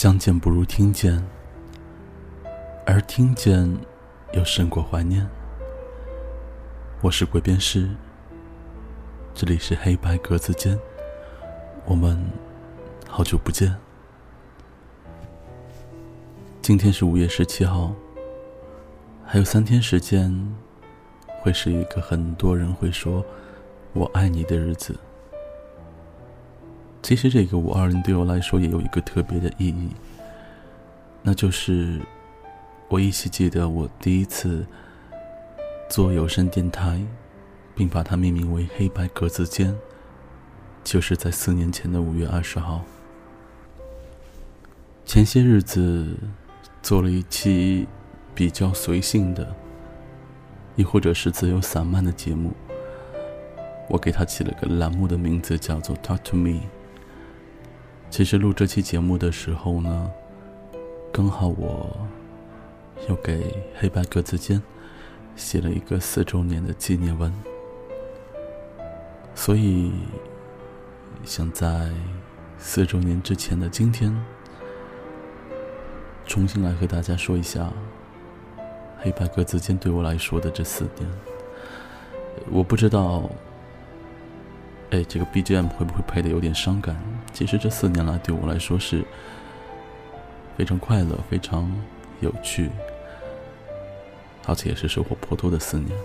相见不如听见，而听见又胜过怀念。我是鬼边师，这里是黑白格子间，我们好久不见。今天是五月十七号，还有三天时间，会是一个很多人会说“我爱你”的日子。其实这个五二零对我来说也有一个特别的意义，那就是我依稀记得我第一次做有声电台，并把它命名为“黑白格子间”，就是在四年前的五月二十号。前些日子做了一期比较随性的，亦或者是自由散漫的节目，我给它起了个栏目的名字，叫做 “Talk to Me”。其实录这期节目的时候呢，刚好我又给黑白格子间写了一个四周年的纪念文，所以想在四周年之前的今天，重新来和大家说一下黑白格子间对我来说的这四年。我不知道。哎，这个 BGM 会不会配的有点伤感？其实这四年来对我来说是非常快乐、非常有趣，而且也是收获颇多的四年。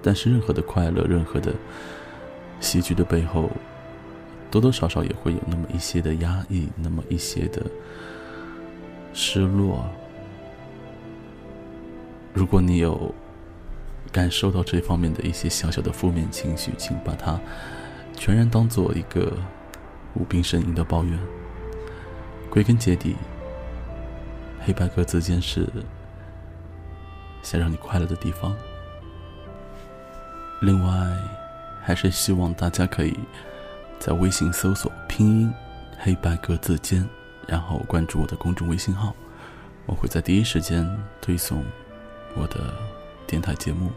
但是任何的快乐、任何的喜剧的背后，多多少少也会有那么一些的压抑，那么一些的失落。如果你有。感受到这方面的一些小小的负面情绪，请把它全然当做一个无病呻吟的抱怨。归根结底，黑白格子间是想让你快乐的地方。另外，还是希望大家可以在微信搜索拼音“黑白格子间”，然后关注我的公众微信号，我会在第一时间推送我的。电台节目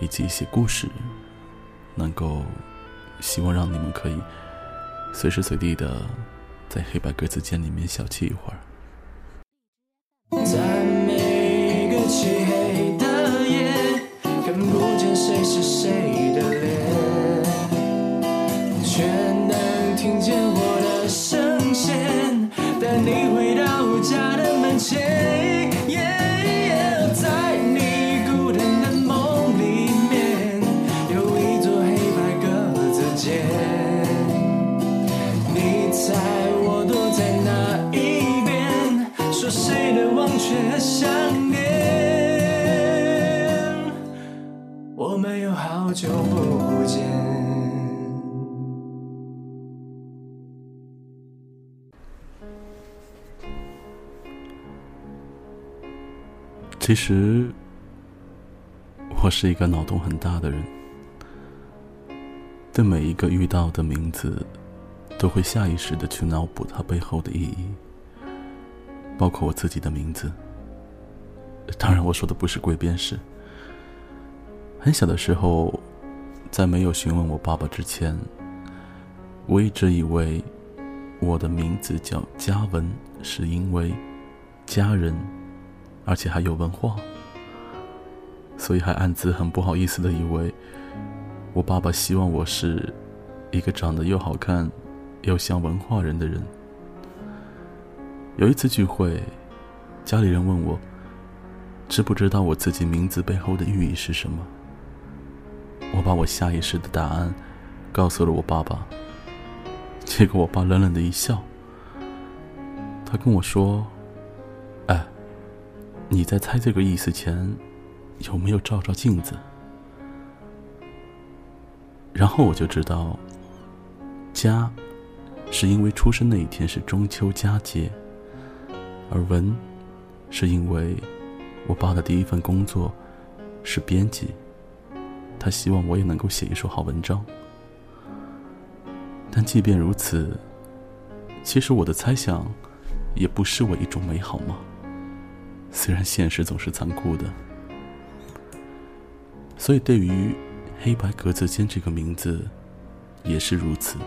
以及一些故事，能够希望让你们可以随时随地的在黑白格子间里面小憩一会儿。好久不见。其实，我是一个脑洞很大的人，对每一个遇到的名字，都会下意识的去脑补它背后的意义，包括我自己的名字。当然，我说的不是鬼边士。很小的时候，在没有询问我爸爸之前，我一直以为我的名字叫嘉文，是因为家人，而且还有文化，所以还暗自很不好意思的以为我爸爸希望我是一个长得又好看又像文化人的人。有一次聚会，家里人问我，知不知道我自己名字背后的寓意是什么？我把我下意识的答案告诉了我爸爸，结果我爸冷冷的一笑，他跟我说：“哎，你在猜这个意思前，有没有照照镜子？”然后我就知道，家是因为出生那一天是中秋佳节，而文是因为我爸的第一份工作是编辑。他希望我也能够写一首好文章，但即便如此，其实我的猜想也不失为一种美好吗？虽然现实总是残酷的，所以对于“黑白格子间”这个名字也是如此。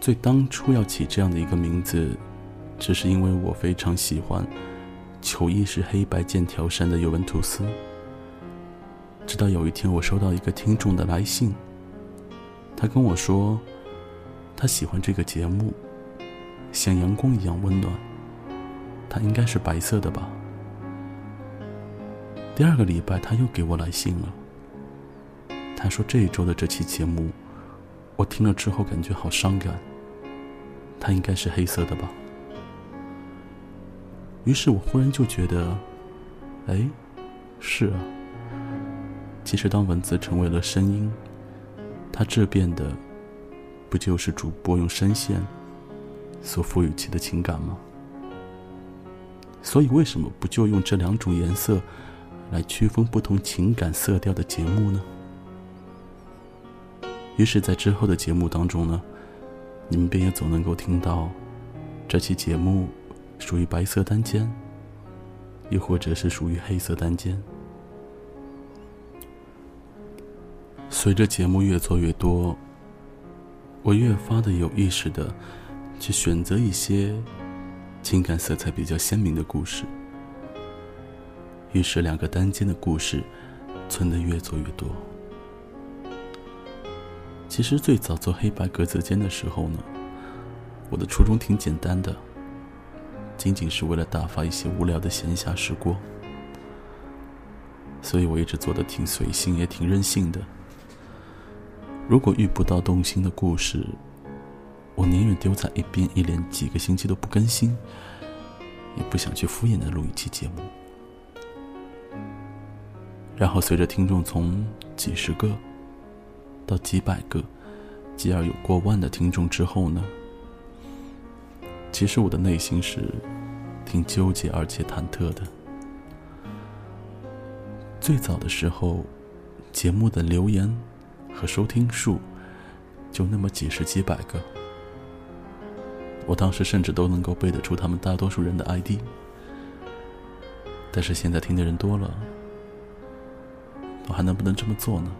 最当初要起这样的一个名字，只是因为我非常喜欢“球衣是黑白剑条衫”的尤文图斯。直到有一天，我收到一个听众的来信，他跟我说，他喜欢这个节目，像阳光一样温暖。它应该是白色的吧。第二个礼拜，他又给我来信了。他说这一周的这期节目，我听了之后感觉好伤感。它应该是黑色的吧。于是我忽然就觉得，哎，是啊。其实当文字成为了声音，它质变的，不就是主播用声线所赋予其的情感吗？所以为什么不就用这两种颜色来区分不同情感色调的节目呢？于是，在之后的节目当中呢，你们便也总能够听到，这期节目属于白色单间，又或者是属于黑色单间。随着节目越做越多，我越发的有意识的去选择一些情感色彩比较鲜明的故事，于是两个单间的故事存的越做越多。其实最早做黑白格子间的时候呢，我的初衷挺简单的，仅仅是为了打发一些无聊的闲暇时光，所以我一直做的挺随性，也挺任性的。如果遇不到动心的故事，我宁愿丢在一边，一连几个星期都不更新，也不想去敷衍的录一期节目。然后随着听众从几十个到几百个，继而有过万的听众之后呢，其实我的内心是挺纠结而且忐忑的。最早的时候，节目的留言。和收听数就那么几十几百个，我当时甚至都能够背得出他们大多数人的 ID。但是现在听的人多了，我还能不能这么做呢？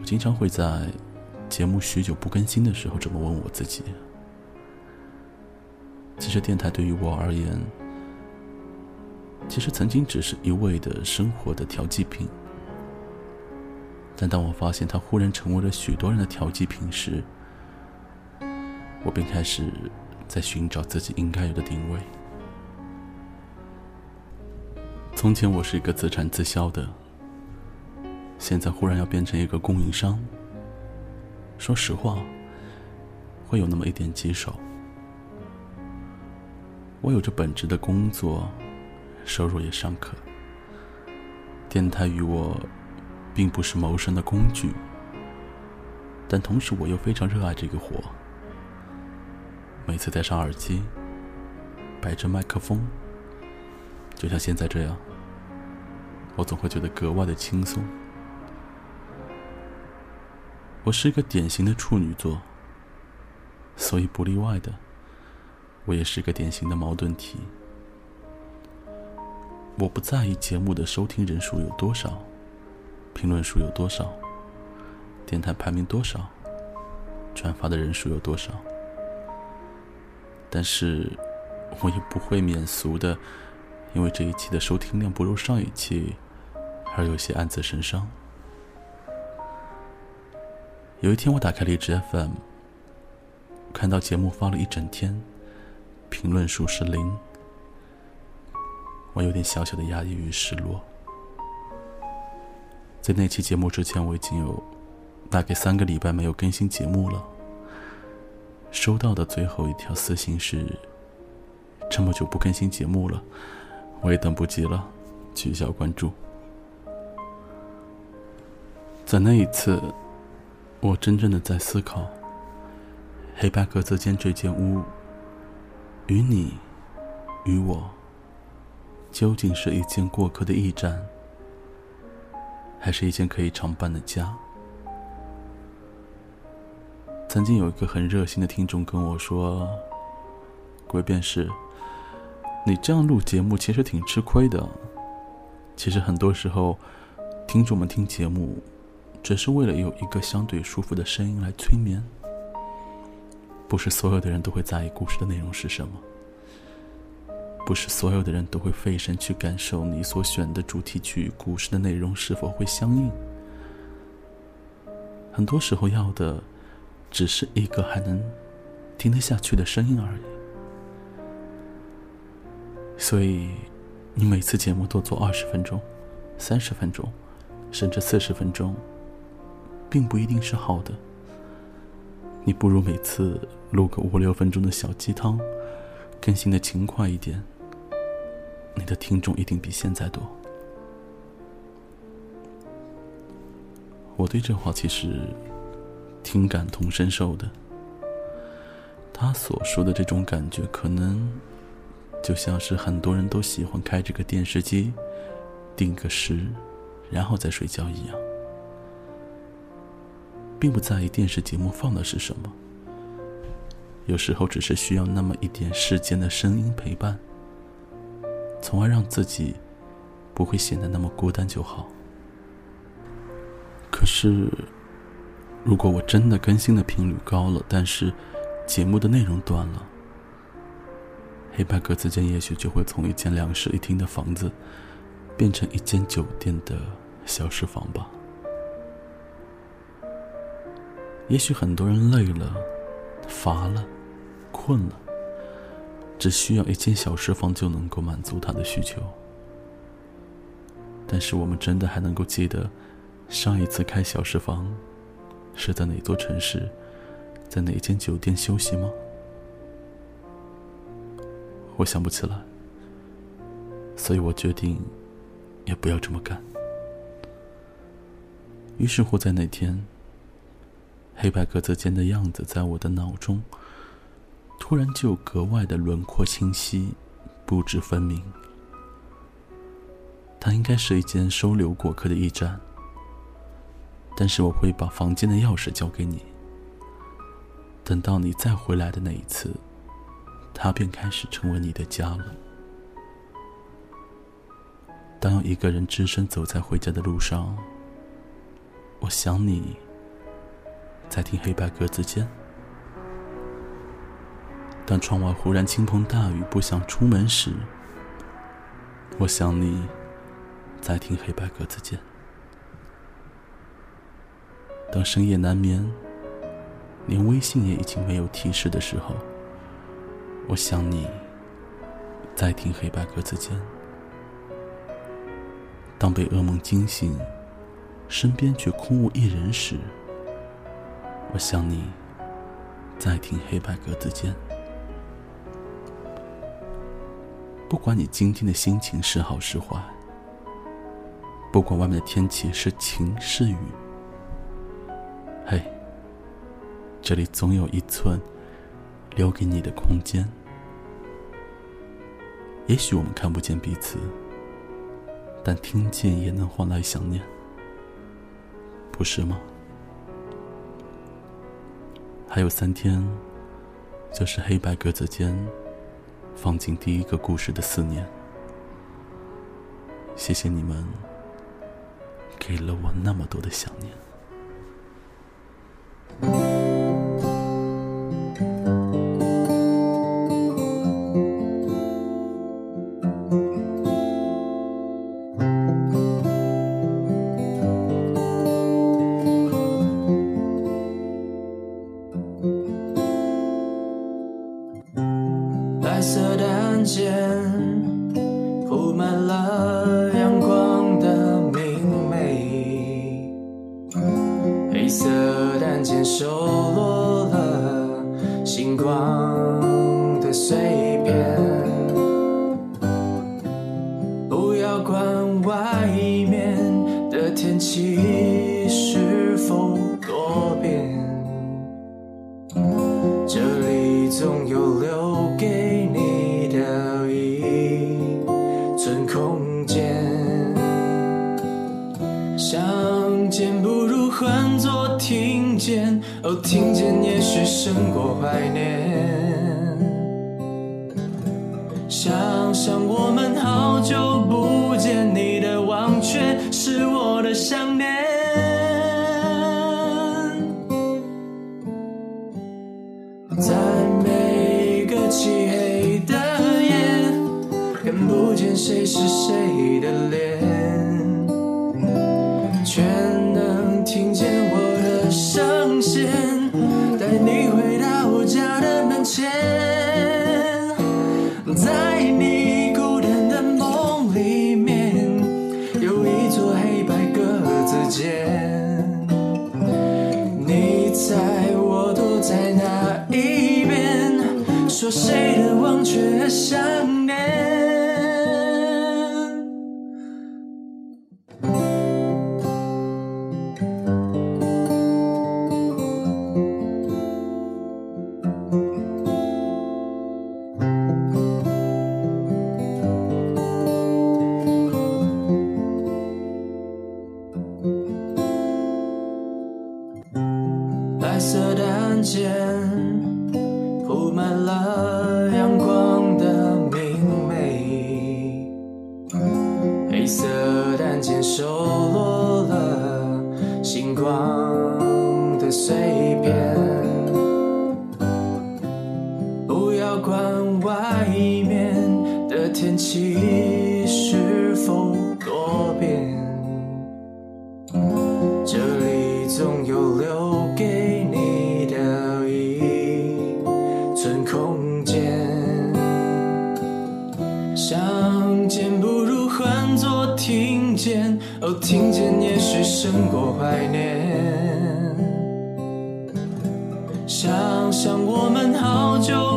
我经常会在节目许久不更新的时候这么问我自己。其实电台对于我而言，其实曾经只是一味的生活的调剂品。但当我发现它忽然成为了许多人的调剂品时，我便开始在寻找自己应该有的定位。从前我是一个自产自销的，现在忽然要变成一个供应商。说实话，会有那么一点棘手。我有着本职的工作，收入也尚可。电台与我。并不是谋生的工具，但同时我又非常热爱这个活。每次戴上耳机，摆着麦克风，就像现在这样，我总会觉得格外的轻松。我是一个典型的处女座，所以不例外的，我也是个典型的矛盾体。我不在意节目的收听人数有多少。评论数有多少？电台排名多少？转发的人数有多少？但是，我也不会免俗的，因为这一期的收听量不如上一期，而有些暗自神伤。有一天，我打开荔枝 FM，看到节目发了一整天，评论数是零，我有点小小的压抑与失落。在那期节目之前，我已经有大概三个礼拜没有更新节目了。收到的最后一条私信是：“这么久不更新节目了，我也等不及了，取消关注。”在那一次，我真正的在思考：黑白格子间这间屋，与你，与我，究竟是一间过客的驿站？还是一间可以常伴的家。曾经有一个很热心的听众跟我说：“鬼便是，你这样录节目其实挺吃亏的。其实很多时候，听众们听节目，只是为了有一个相对舒服的声音来催眠。不是所有的人都会在意故事的内容是什么，不是所有的人都会费神去感受你所选的主题曲故事的内容是否会相应。很多时候要的，只是一个还能听得下去的声音而已。所以，你每次节目都做二十分钟、三十分钟，甚至四十分钟，并不一定是好的。你不如每次录个五六分钟的小鸡汤，更新的勤快一点，你的听众一定比现在多。我对这话其实挺感同身受的。他所说的这种感觉，可能就像是很多人都喜欢开这个电视机，定个时，然后再睡觉一样。并不在意电视节目放的是什么，有时候只是需要那么一点世间的声音陪伴，从而让自己不会显得那么孤单就好。可是，如果我真的更新的频率高了，但是节目的内容短了，黑白格子间也许就会从一间两室一厅的房子，变成一间酒店的小时房吧。也许很多人累了、乏了、困了，只需要一间小食房就能够满足他的需求。但是我们真的还能够记得上一次开小食房是在哪座城市，在哪间酒店休息吗？我想不起来，所以我决定也不要这么干。于是乎，在那天。黑白格子间的样子，在我的脑中突然就格外的轮廓清晰，布置分明。它应该是一间收留过客的驿站，但是我会把房间的钥匙交给你。等到你再回来的那一次，它便开始成为你的家了。当一个人只身走在回家的路上，我想你。在听黑白格子间。当窗外忽然倾盆大雨，不想出门时，我想你在听黑白格子间。当深夜难眠，连微信也已经没有提示的时候，我想你在听黑白格子间。当被噩梦惊醒，身边却空无一人时，我想你，在听黑白格子间。不管你今天的心情是好是坏，不管外面的天气是晴是雨，嘿，这里总有一寸留给你的空间。也许我们看不见彼此，但听见也能换来想念，不是吗？还有三天，就是黑白格子间放进第一个故事的思念。谢谢你们，给了我那么多的想念。不要管外面的天气是否多变，这里总有留给你的一寸空间。相见不如换作听见，哦，听见也许胜过怀念。想想我们好久。的想念。谁的忘却了想 my life. 相见不如换作听见，哦，听见也是胜过怀念。想想我们好久。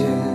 见。